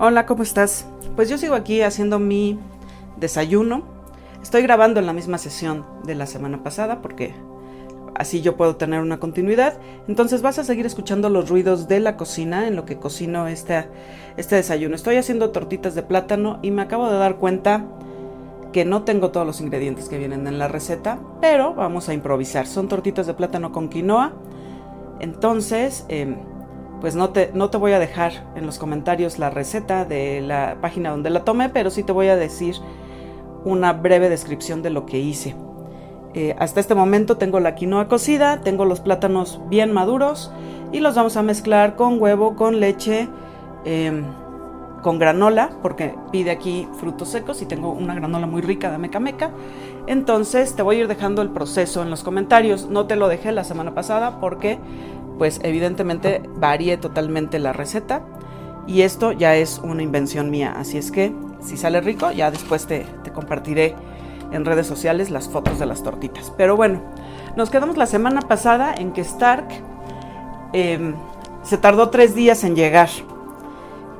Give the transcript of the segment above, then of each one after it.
Hola, ¿cómo estás? Pues yo sigo aquí haciendo mi desayuno. Estoy grabando en la misma sesión de la semana pasada porque así yo puedo tener una continuidad. Entonces vas a seguir escuchando los ruidos de la cocina en lo que cocino este, este desayuno. Estoy haciendo tortitas de plátano y me acabo de dar cuenta que no tengo todos los ingredientes que vienen en la receta, pero vamos a improvisar. Son tortitas de plátano con quinoa. Entonces, em, pues no te, no te voy a dejar en los comentarios la receta de la página donde la tomé, pero sí te voy a decir una breve descripción de lo que hice. Eh, hasta este momento tengo la quinoa cocida, tengo los plátanos bien maduros y los vamos a mezclar con huevo, con leche, em, con granola, porque pide aquí frutos secos y tengo una granola muy rica de meca meca. Entonces te voy a ir dejando el proceso en los comentarios. No te lo dejé la semana pasada porque pues evidentemente varié totalmente la receta y esto ya es una invención mía. Así es que si sale rico ya después te, te compartiré en redes sociales las fotos de las tortitas. Pero bueno, nos quedamos la semana pasada en que Stark em, se tardó tres días en llegar.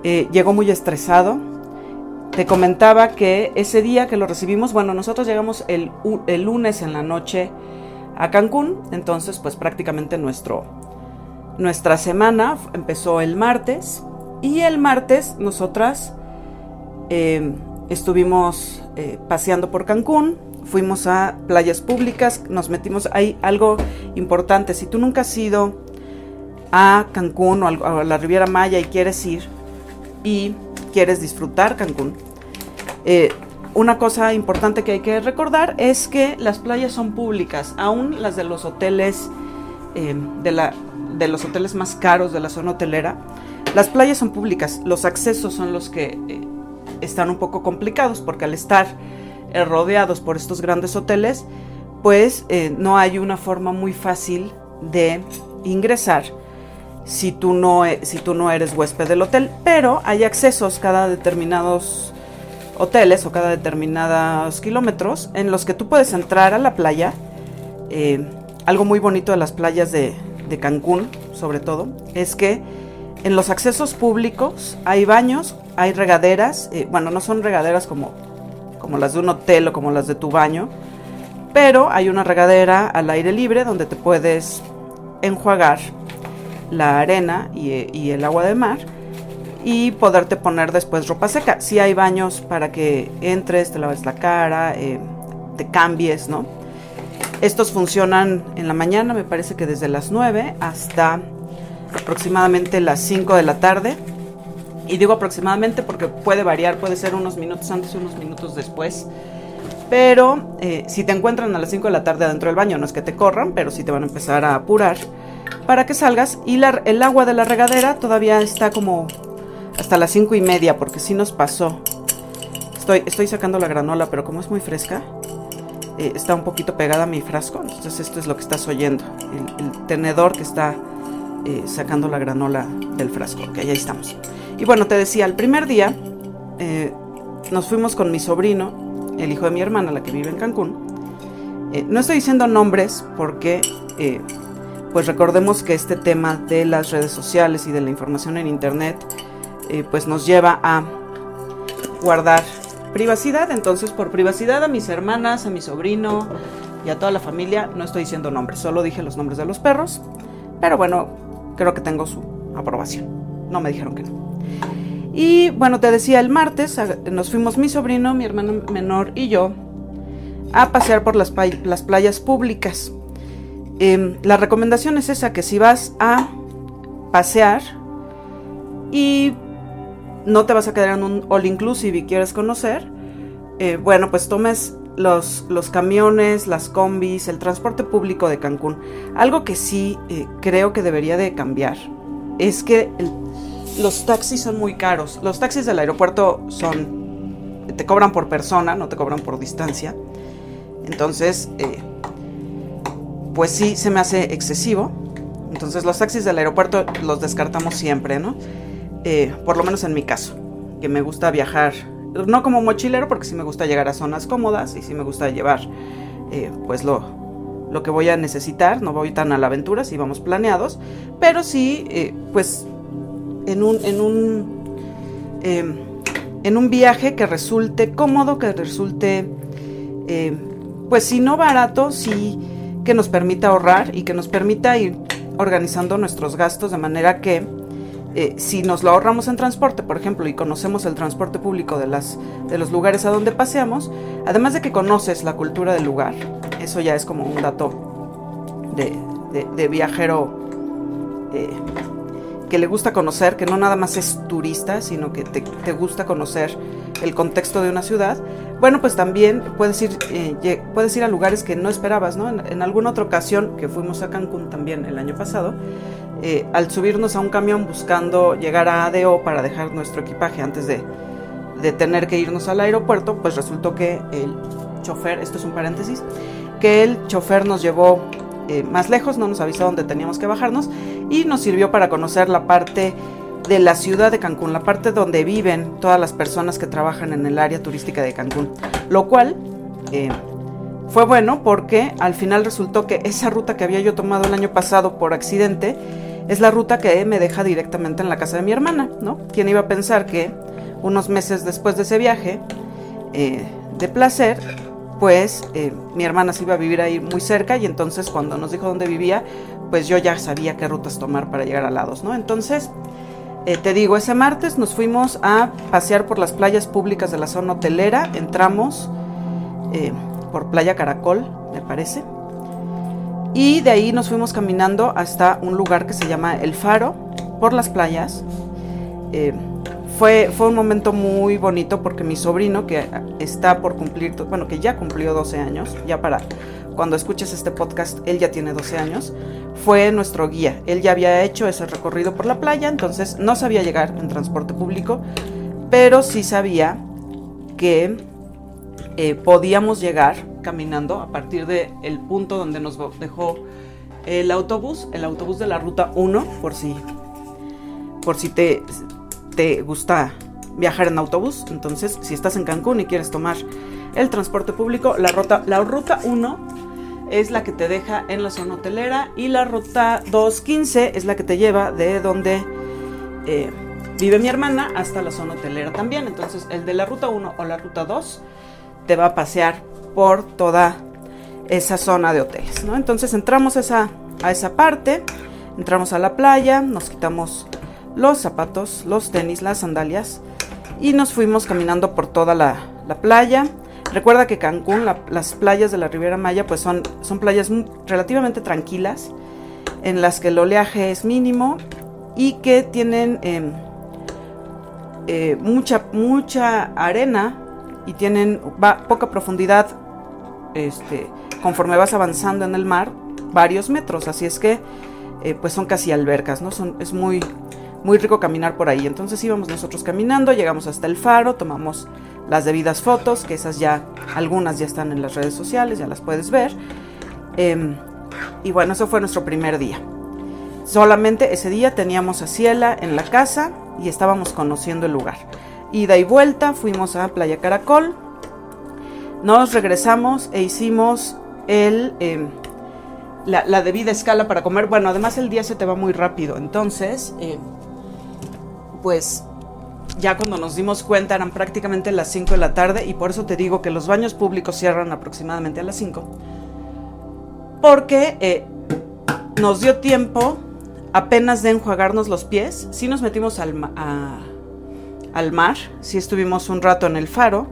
Eh, llegó muy estresado. Te comentaba que ese día que lo recibimos, bueno, nosotros llegamos el, el lunes en la noche a Cancún, entonces pues prácticamente nuestro, nuestra semana empezó el martes y el martes nosotras em, estuvimos eh, paseando por Cancún, fuimos a playas públicas, nos metimos, hay algo importante, si tú nunca has ido a Cancún o a la Riviera Maya y quieres ir y quieres disfrutar Cancún, eh, una cosa importante que hay que recordar es que las playas son públicas, aún las de los hoteles, eh, de, la, de los hoteles más caros de la zona hotelera, las playas son públicas, los accesos son los que están un poco complicados porque al estar eh, rodeados por estos grandes hoteles, pues eh, no hay una forma muy fácil de ingresar si tú, no, si tú no eres huésped del hotel, pero hay accesos cada determinados hoteles o cada determinados kilómetros en los que tú puedes entrar a la playa. Eh, algo muy bonito de las playas de, de Cancún, sobre todo, es que en los accesos públicos hay baños, hay regaderas, eh, bueno, no son regaderas como, como las de un hotel o como las de tu baño, pero hay una regadera al aire libre donde te puedes enjuagar la arena y, el agua de mar y poderte poner después ropa seca. Si hay baños para que entres, te laves la cara, eh, te cambies, ¿no? Estos funcionan en la mañana, me parece que desde las 9 hasta aproximadamente las 5 de la tarde. Y digo aproximadamente porque puede variar, puede ser unos minutos antes y unos minutos después. Pero eh, si te encuentran a las 5 de la tarde dentro del baño, no es que te corran, pero sí te van a empezar a apurar para que salgas. Y el agua de la regadera todavía está como hasta las 5 y media, porque si nos pasó. Estoy, estoy sacando la granola, pero como es muy fresca, eh, está un poquito pegada a mi frasco. Entonces esto es lo que estás oyendo. el tenedor que está eh, sacando la granola del frasco. Ok, ahí estamos. Y bueno, te decía, el primer día eh, nos fuimos con mi sobrino, el hijo de mi hermana, la que vive en Cancún. No estoy diciendo nombres porque, pues recordemos que este tema de las redes sociales y de la información en Internet, pues nos lleva a guardar privacidad. Entonces, por privacidad a mis hermanas, a mi sobrino y a toda la familia, no estoy diciendo nombres, solo dije los nombres de los perros. Pero bueno, creo que tengo su aprobación. No me dijeron que no. Y bueno, te decía, el martes nos fuimos mi sobrino, mi hermano menor y yo a pasear por las, playas públicas. Em, la recomendación es esa, que si vas a pasear y no te vas a quedar en un all inclusive y quieres conocer, eh, bueno, pues tomes los, los, camiones, las combis, el transporte público de Cancún. Algo que sí eh, creo que debería de cambiar es que los taxis son muy caros. Los taxis del aeropuerto son, te cobran por persona, no te cobran por distancia. Entonces, eh, pues sí, se me hace excesivo. Entonces los taxis del aeropuerto los descartamos siempre, ¿no? Eh, por lo menos en mi caso, que me gusta viajar no como mochilero, porque sí me gusta llegar a zonas cómodas y sí me gusta llevar eh, pues lo, lo que voy a necesitar, no voy tan a la aventura si vamos planeados, pero sí eh, pues en un, en un en un viaje que resulte cómodo, que resulte, pues si no barato, sí que nos permita ahorrar y que nos permita ir organizando nuestros gastos de manera que eh, si nos lo ahorramos en transporte, por ejemplo, y conocemos el transporte público de, las, de los lugares a donde paseamos, además de que conoces la cultura del lugar, eso ya es como un dato de, viajero eh, que le gusta conocer, que no nada más es turista, sino que te, gusta conocer el contexto de una ciudad, bueno, pues también puedes ir, eh, puedes ir a lugares que no esperabas, ¿no? En, alguna otra ocasión que fuimos a Cancún también el año pasado, eh, al subirnos a un camión buscando llegar a ADO para dejar nuestro equipaje antes de, tener que irnos al aeropuerto, pues resultó que el chofer, esto es un paréntesis, que el chofer nos llevó eh, más lejos, no nos avisó dónde teníamos que bajarnos y nos sirvió para conocer la parte de la ciudad de Cancún, la parte donde viven todas las personas que trabajan en el área turística de Cancún, lo cual eh, fue bueno porque al final resultó que esa ruta que había yo tomado el año pasado por accidente es la ruta que me deja directamente en la casa de mi hermana, ¿no? ¿Quién iba a pensar que unos meses después de ese viaje eh, de placer pues eh, mi hermana se iba a vivir ahí muy cerca y entonces cuando nos dijo dónde vivía, pues yo ya sabía qué rutas tomar para llegar a lados, ¿no? Entonces, eh, te digo, ese martes nos fuimos a pasear por las playas públicas de la zona hotelera, entramos eh, por Playa Caracol, me parece, y de ahí nos fuimos caminando hasta un lugar que se llama El Faro, por las playas fue, un momento muy bonito porque mi sobrino, que está por cumplir, bueno, que ya cumplió 12 años, ya para cuando escuches este podcast, él ya tiene 12 años, fue nuestro guía. Él ya había hecho ese recorrido por la playa, entonces no sabía llegar en transporte público, pero sí sabía que eh, podíamos llegar caminando a partir del el punto donde nos dejó el autobús, el autobús de la ruta 1, por si, por si te, te gusta viajar en autobús, entonces si estás en Cancún y quieres tomar el transporte público, la ruta, la ruta 1 es la que te deja en la zona hotelera y la ruta 215 es la que te lleva de donde eh, vive mi hermana hasta la zona hotelera también. Entonces el de la ruta 1 o la ruta 2 te va a pasear por toda esa zona de hoteles. ¿no? Entonces entramos esa, a esa parte, entramos a la playa, nos quitamos los zapatos, los tenis, las sandalias y nos fuimos caminando por toda la, playa. Recuerda que Cancún, las playas de la Riviera Maya, pues son, son playas relativamente tranquilas, en las que el oleaje es mínimo y que tienen em, eh, mucha, mucha arena y tienen poca profundidad este, conforme vas avanzando en el mar, varios metros. Así es que eh, pues son casi albercas, ¿no? Son, es muy, muy rico caminar por ahí. Entonces íbamos nosotros caminando, llegamos hasta el faro, tomamos las debidas fotos, que esas ya, algunas ya están en las redes sociales, ya las puedes ver. Em, y bueno, eso fue nuestro primer día. Solamente ese día teníamos a Ciela en la casa y estábamos conociendo el lugar. Ida y vuelta, fuimos a Playa Caracol, nos regresamos e hicimos el, em, la, debida escala para comer. Bueno, además el día se te va muy rápido, entonces em, pues ya cuando nos dimos cuenta eran prácticamente las 5 de la tarde y por eso te digo que los baños públicos cierran aproximadamente a las 5. Porque eh, nos dio tiempo apenas de enjuagarnos los pies. Sí nos metimos al, al mar, sí estuvimos un rato en el faro.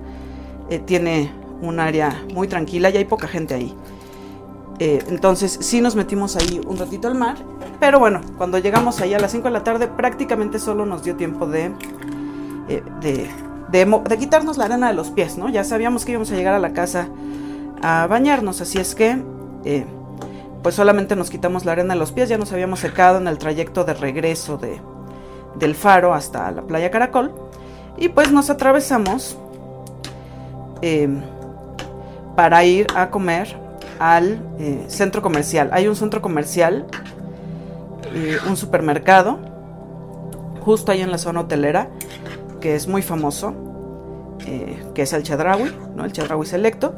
Eh, tiene un área muy tranquila y hay poca gente ahí. Eh, entonces sí nos metimos ahí un ratito al mar, pero bueno, cuando llegamos ahí a las 5 de la tarde prácticamente solo nos dio tiempo de, eh, de, de, quitarnos la arena de los pies, ¿no? Ya sabíamos que íbamos a llegar a la casa a bañarnos, así es que pues solamente nos quitamos la arena de los pies, ya nos habíamos secado en el trayecto de regreso de, del faro hasta la playa Caracol y pues nos atravesamos para ir a comer al eh, centro comercial. Hay un centro comercial, eh, un supermercado, justo ahí en la zona hotelera, que es muy famoso, eh, que es el Chadrawi, ¿no? el Chadrawi Selecto,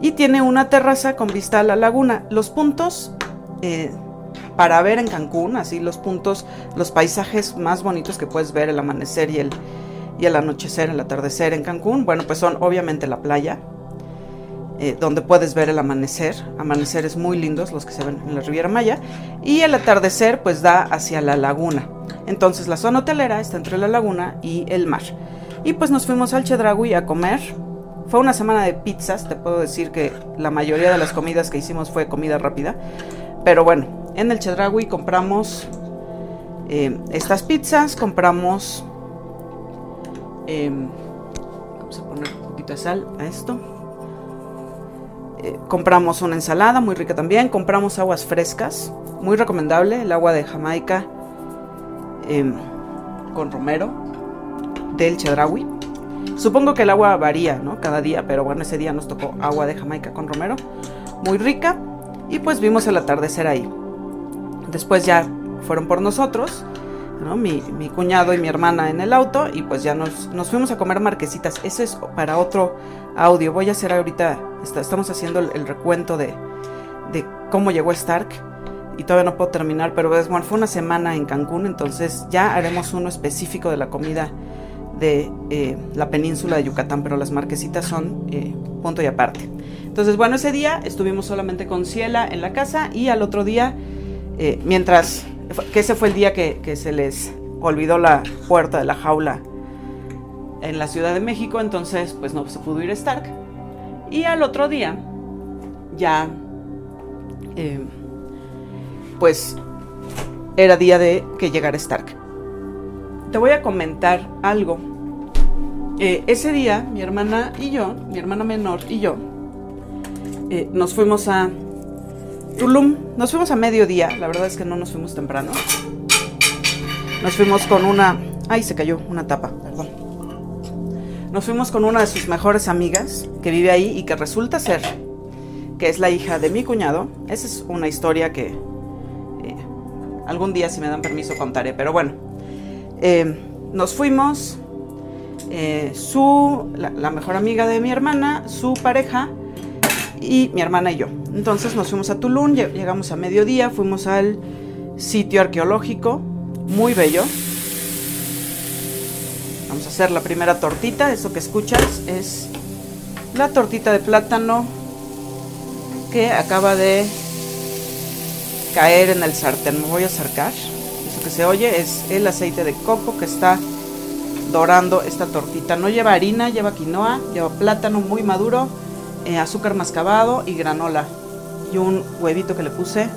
y tiene una terraza con vista a la laguna. Los puntos para ver en Cancún, así los puntos, los paisajes más bonitos que puedes ver, el amanecer y el, y el anochecer, el atardecer en Cancún, bueno, pues son obviamente la playa, eh, donde puedes ver el amanecer, amaneceres muy lindos los que se ven en la Riviera Maya, y el atardecer pues da hacia la laguna. Entonces la zona hotelera está entre la laguna y el mar. Y pues nos fuimos al Chedragui a comer. Fue una semana de pizzas, te puedo decir que la mayoría de las comidas que hicimos fue comida rápida. Pero bueno, en el Chedragui compramos eh, estas pizzas, compramos... Em, vamos a poner un poquito de sal a esto. Eh, compramos una ensalada muy rica también. Compramos aguas frescas, muy recomendable. El agua de Jamaica em, con romero del Chedraui. Supongo que el agua varía, ¿no? Cada día, pero bueno, ese día nos tocó agua de Jamaica con romero, muy rica. Y pues vimos el atardecer ahí. Después ya fueron por nosotros, ¿no? mi, cuñado y mi hermana en el auto, y pues ya nos, nos, fuimos a comer marquesitas. Eso es para otro audio. Voy a hacer ahorita, estamos haciendo el, recuento de, de, cómo llegó Stark. Y todavía no puedo terminar, pero es, bueno, fue una semana en Cancún, entonces ya haremos uno específico de la comida de eh, la península de Yucatán, pero las marquesitas son eh, punto y aparte. Entonces, bueno, ese día estuvimos solamente con Ciela en la casa y al otro día, eh, mientras, que ese fue el día que, se les olvidó la puerta de la jaula en la Ciudad de México, entonces pues no se pudo ir Stark. Y al otro día, ya, pues era día de que llegara Stark te voy a comentar algo. Eh, ese día, mi hermana y yo, mi hermana menor y yo, eh, nos fuimos a Tulum. Nos fuimos a mediodía, la verdad es que no nos fuimos temprano. Nos fuimos con una... Ay, se cayó una tapa, perdón. Nos fuimos con una de sus mejores amigas que vive ahí y que resulta ser que es la hija de mi cuñado. Esa es una historia que eh, algún día, si me dan permiso, contaré. Pero bueno, eh, nos fuimos, eh, su, la, mejor amiga de mi hermana, su pareja y mi hermana y yo. Entonces nos fuimos a Tulum, llegamos a mediodía, fuimos al sitio arqueológico, muy bello. Vamos a hacer la primera tortita, eso que escuchas es la tortita de plátano que acaba de caer en el sartén. Me voy a acercar que se oye es el aceite de coco que está dorando esta tortita. No lleva harina, lleva quinoa, lleva plátano muy maduro, eh, azúcar mascabado y granola. Y un huevito que le puse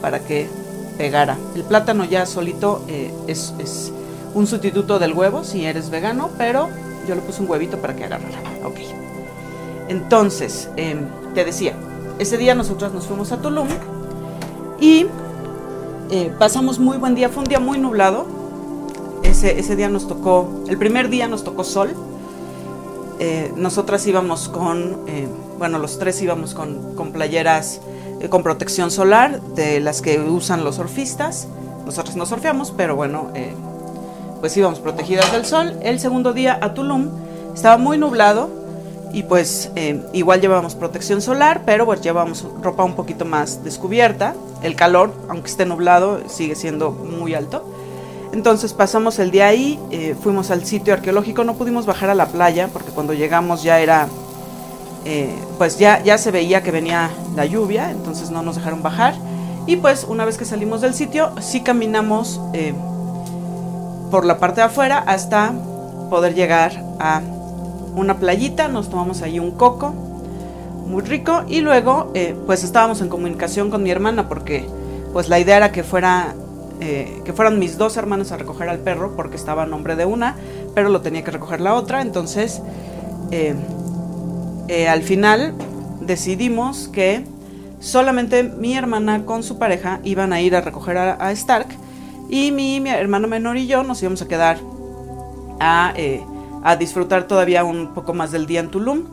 para que pegara. El plátano ya solito eh, es, un sustituto del huevo si eres vegano, pero yo le puse un huevito para que agarrara. Ok. Entonces, em, te decía, ese día nosotros nos fuimos a Tulum y eh, pasamos muy buen día, fue un día muy nublado. Ese, ese día nos tocó, el primer día nos tocó sol. Eh, nosotras íbamos con, eh, bueno, los tres íbamos con, con playeras con protección solar, de las que usan los surfistas. Nosotros no surfeamos, pero bueno, pues íbamos protegidas del sol. El segundo día a Tulum estaba muy nublado y pues igual llevábamos protección solar, pero pues llevábamos ropa un poquito más descubierta el calor, aunque esté nublado, sigue siendo muy alto. Entonces pasamos el día ahí, eh, fuimos al sitio arqueológico, no pudimos bajar a la playa porque cuando llegamos ya era, eh, pues ya, ya se veía que venía la lluvia, entonces no nos dejaron bajar. Y pues una vez que salimos del sitio, sí caminamos eh, por la parte de afuera hasta poder llegar a una playita, nos tomamos ahí un coco muy rico y luego pues estábamos en comunicación con mi hermana porque pues la idea era que fuera eh, que fueran mis dos hermanos a recoger al perro porque estaba a nombre de una pero lo tenía que recoger la otra entonces eh, al final decidimos que solamente mi hermana con su pareja iban a ir a recoger a, Stark y mi, mi, hermano menor y yo nos íbamos a quedar a, a disfrutar todavía un poco más del día en Tulum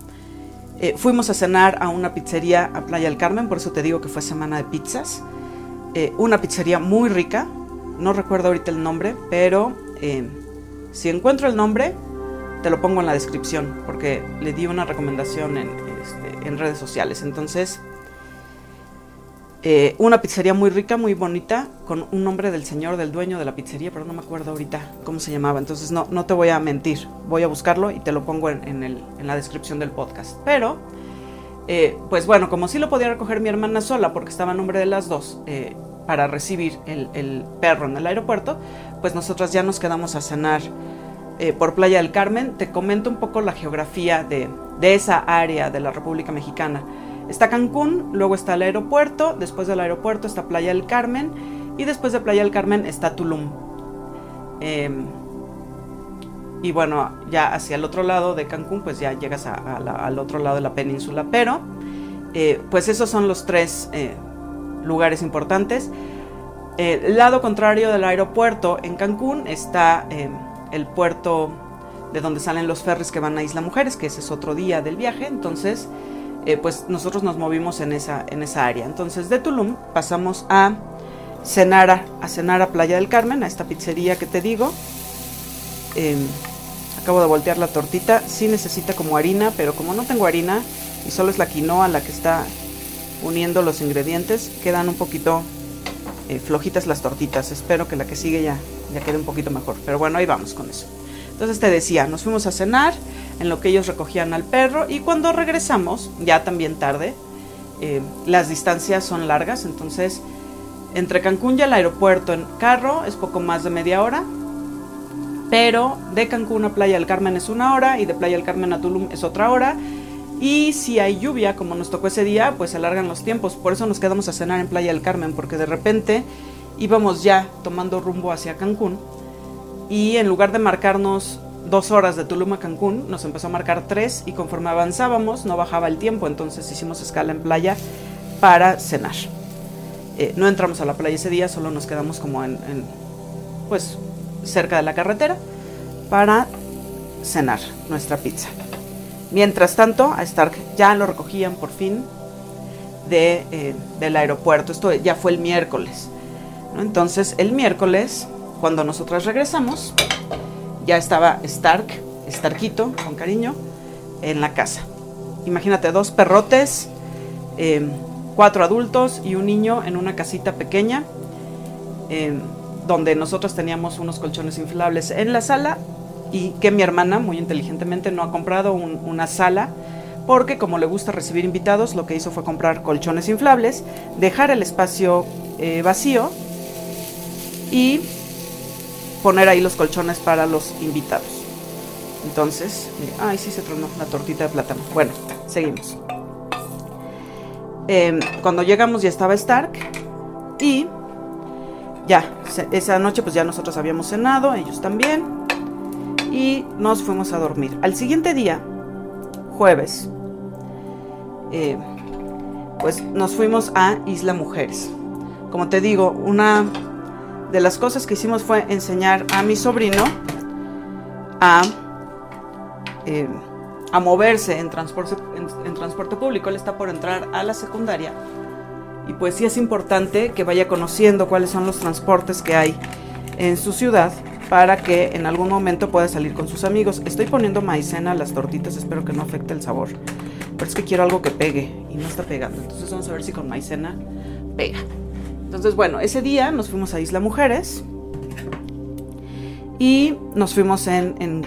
eh, fuimos a cenar a una pizzería a Playa del Carmen, por eso te digo que fue semana de pizzas. Eh, una pizzería muy rica, no recuerdo ahorita el nombre, pero eh, si encuentro el nombre, te lo pongo en la descripción, porque le di una recomendación en, este, redes sociales. Entonces, eh, una pizzería muy rica, muy bonita, con un nombre del señor, del dueño de la pizzería, pero no me acuerdo ahorita cómo se llamaba. Entonces no, no te voy a mentir, voy a buscarlo y te lo pongo en, el, en la descripción del podcast. Pero, eh, pues bueno, como sí lo podía recoger mi hermana sola, porque estaba a nombre de las dos, eh, para recibir el, perro en el aeropuerto, pues nosotras ya nos quedamos a cenar por Playa del Carmen. Te comento un poco la geografía de, de esa área de la República Mexicana. Está Cancún, luego está el aeropuerto, después del aeropuerto está Playa del Carmen y después de Playa del Carmen está Tulum. Y bueno, ya hacia el otro lado de Cancún, pues ya llegas al otro lado de la península. Pero, eh, pues esos son los tres eh, lugares importantes. el lado contrario del aeropuerto en Cancún está el puerto de donde salen los ferries que van a Isla Mujeres, que ese es otro día del viaje. Entonces, eh, pues nosotros nos movimos en esa, en esa área. Entonces de Tulum pasamos a cenar a, cenar Playa del Carmen, a esta pizzería que te digo. Em, acabo de voltear la tortita, sí necesita como harina, pero como no tengo harina y solo es la quinoa la que está uniendo los ingredientes, quedan un poquito eh, flojitas las tortitas. Espero que la que sigue ya, ya quede un poquito mejor. Pero bueno, ahí vamos con eso. Entonces te decía, nos fuimos a cenar en lo que ellos recogían al perro y cuando regresamos, ya también tarde, eh, las distancias son largas, entonces entre Cancún y el aeropuerto en carro es poco más de media hora, pero de Cancún a Playa del Carmen es una hora y de Playa del Carmen a Tulum es otra hora. Y si hay lluvia, como nos tocó ese día, pues alargan los tiempos. Por eso nos quedamos a cenar en Playa del Carmen, porque de repente íbamos ya tomando rumbo hacia Cancún y en lugar de marcarnos dos horas de Tulum a Cancún, nos empezó a marcar tres y conforme avanzábamos no bajaba el tiempo, entonces hicimos escala en playa para cenar. Eh, no entramos a la playa ese día, solo nos quedamos como en, pues cerca de la carretera para cenar nuestra pizza. Mientras tanto, a Stark ya lo recogían por fin de, eh, del aeropuerto. Esto ya fue el miércoles. Entonces, el miércoles cuando nosotras regresamos, ya estaba Stark, Starkito, con cariño, en la casa. Imagínate, dos perrotes, em, cuatro adultos y un niño en una casita pequeña, em, donde nosotros teníamos unos colchones inflables en la sala y que mi hermana, muy inteligentemente, no ha comprado una sala porque como le gusta recibir invitados, lo que hizo fue comprar colchones inflables, dejar el espacio eh, vacío y poner ahí los colchones para los invitados. Entonces, ay, sí se tronó la tortita de plátano. Bueno, seguimos. Em, cuando llegamos ya estaba Stark y ya, esa noche pues ya nosotros habíamos cenado, ellos también, y nos fuimos a dormir. Al siguiente día, jueves, eh, pues nos fuimos a Isla Mujeres. Como te digo, una de las cosas que hicimos fue enseñar a mi sobrino a, eh, a moverse en transporte, en, transporte público. Él está por entrar a la secundaria y pues sí es importante que vaya conociendo cuáles son los transportes que hay en su ciudad para que en algún momento pueda salir con sus amigos. Estoy poniendo maicena a las tortitas, espero que no afecte el sabor. Pero es que quiero algo que pegue y no está pegando. Entonces vamos a ver si con maicena pega. Entonces, bueno, ese día nos fuimos a Isla Mujeres y nos fuimos en,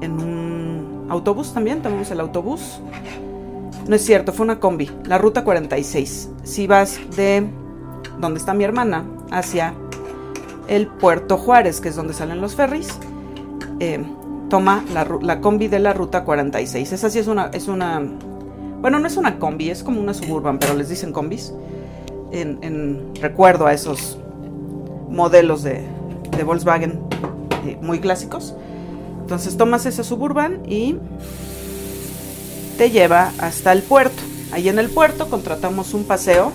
un autobús también, tomamos el autobús. No es cierto, fue una combi, la ruta 46. Si vas de donde está mi hermana hacia el Puerto Juárez, que es donde salen los ferries, eh, toma la, combi de la ruta 46. Esa sí es una, es una, bueno, no es una combi, es como una suburban, pero les dicen combis en, recuerdo a esos modelos de, Volkswagen eh, muy clásicos. Entonces tomas ese suburban y te lleva hasta el puerto. Ahí en el puerto contratamos un paseo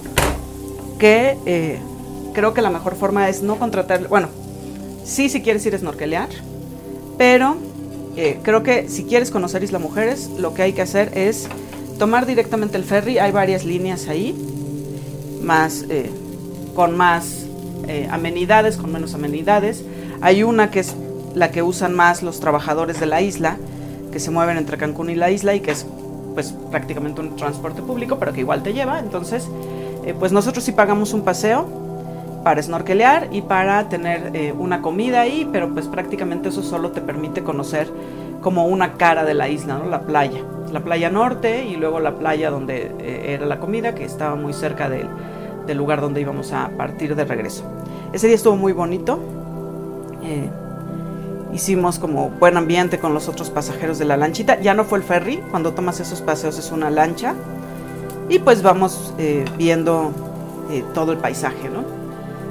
que eh, creo que la mejor forma es no contratar, bueno, sí si quieres ir a snorkelear, pero eh, creo que si quieres conocer Isla Mujeres, lo que hay que hacer es tomar directamente el ferry, hay varias líneas ahí, más, eh, con más amenidades, con menos amenidades. Hay una que es la que usan más los trabajadores de la isla, que se mueven entre Cancún y la isla y que es pues prácticamente un transporte público, pero que igual te lleva. Entonces, eh, pues nosotros sí pagamos un paseo para snorkelear y para tener eh, una comida ahí, pero pues prácticamente eso solo te permite conocer como una cara de la isla, ¿no? La playa. La playa norte y luego la playa donde eh, era la comida, que estaba muy cerca del, del, lugar donde íbamos a partir de regreso. Ese día estuvo muy bonito. Eh, hicimos como buen ambiente con los otros pasajeros de la lanchita. Ya no fue el ferry, cuando tomas esos paseos es una lancha. Y pues vamos eh, viendo eh, todo el paisaje, ¿no?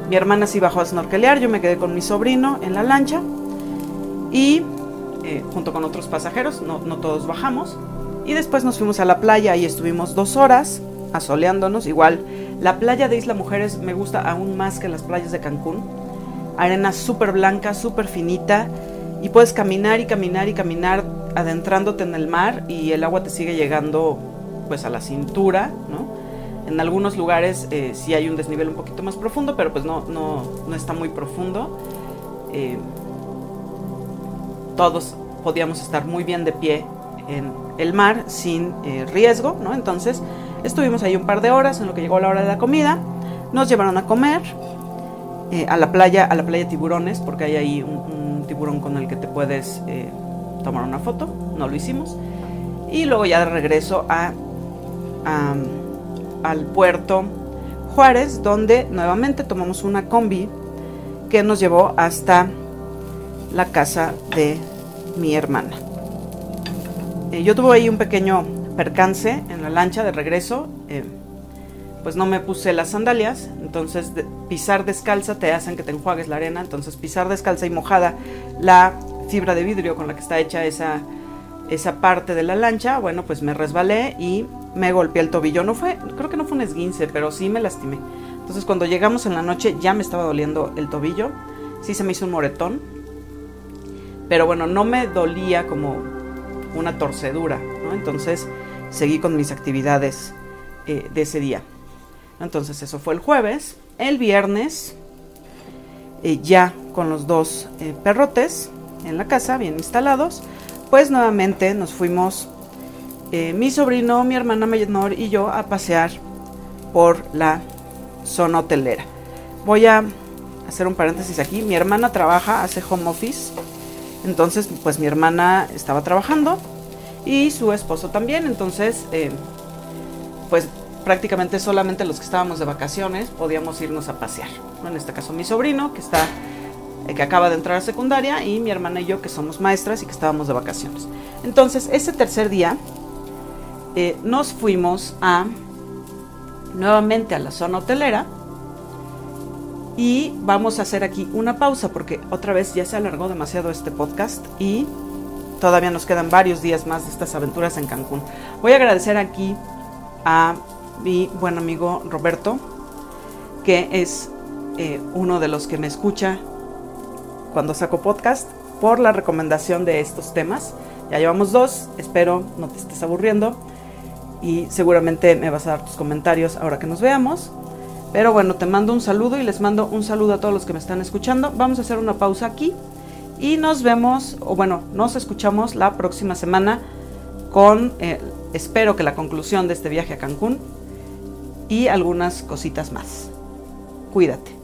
Mi hermana sí bajó a snorkelear, yo me quedé con mi sobrino en la lancha y eh, junto con otros pasajeros, no, no, todos bajamos. Y después nos fuimos a la playa y estuvimos dos horas asoleándonos. Igual, la playa de Isla Mujeres me gusta aún más que las playas de Cancún. Arena súper blanca, súper finita. Y puedes caminar y caminar y caminar adentrándote en el mar y el agua te sigue llegando pues a la cintura, ¿no? En algunos lugares eh, sí hay un desnivel un poquito más profundo, pero pues no, no, no está muy profundo. Eh, todos podíamos estar muy bien de pie en el mar sin eh, riesgo, ¿no? Entonces estuvimos ahí un par de horas en lo que llegó la hora de la comida. Nos llevaron a comer eh, a la playa, a la playa Tiburones, porque hay ahí un, tiburón con el que te puedes eh, tomar una foto. No lo hicimos. Y luego ya de regreso a, al puerto Juárez, donde nuevamente tomamos una combi que nos llevó hasta la casa de mi hermana. Eh, yo tuve ahí un pequeño percance en la lancha de regreso, pues no me puse las sandalias, entonces pisar descalza te hacen que te enjuagues la arena, entonces pisar descalza y mojada la fibra de vidrio con la que está hecha esa, esa parte de la lancha, bueno, pues me resbalé y me golpeé el tobillo. No fue, creo que no fue un esguince, pero sí me lastimé. Entonces cuando llegamos en la noche ya me estaba doliendo el tobillo, sí se me hizo un moretón, pero bueno, no me dolía como una torcedura. Entonces seguí con mis actividades eh, de ese día. Entonces eso fue el jueves. El viernes, eh, ya con los dos eh, perrotes en la casa, bien instalados, pues nuevamente nos fuimos eh, mi sobrino, mi hermana menor y yo a pasear por la zona hotelera. Voy a hacer un paréntesis aquí. Mi hermana trabaja, hace home office. Entonces, pues mi hermana estaba trabajando y su esposo también. Entonces, pues prácticamente solamente los que estábamos de vacaciones podíamos irnos a pasear. En este caso mi sobrino, que está eh, que acaba de entrar a secundaria, y mi hermana y yo, que somos maestras y que estábamos de vacaciones. Entonces, ese tercer día eh, nos fuimos a nuevamente a la zona hotelera y vamos a hacer aquí una pausa porque otra vez ya se alargó demasiado este podcast y todavía nos quedan varios días más de estas aventuras en Cancún. Voy a agradecer aquí a mi buen amigo Roberto, que es eh, uno de los que me escucha cuando saco podcast, por la recomendación de estos temas. Ya llevamos dos, espero no te estés aburriendo y seguramente me vas a dar tus comentarios ahora que nos veamos. Pero bueno, te mando un saludo y les mando un saludo a todos los que me están escuchando. Vamos a hacer una pausa aquí y nos vemos, o bueno, nos escuchamos la próxima semana con, eh, espero que la conclusión de este viaje a Cancún y algunas cositas más. Cuídate.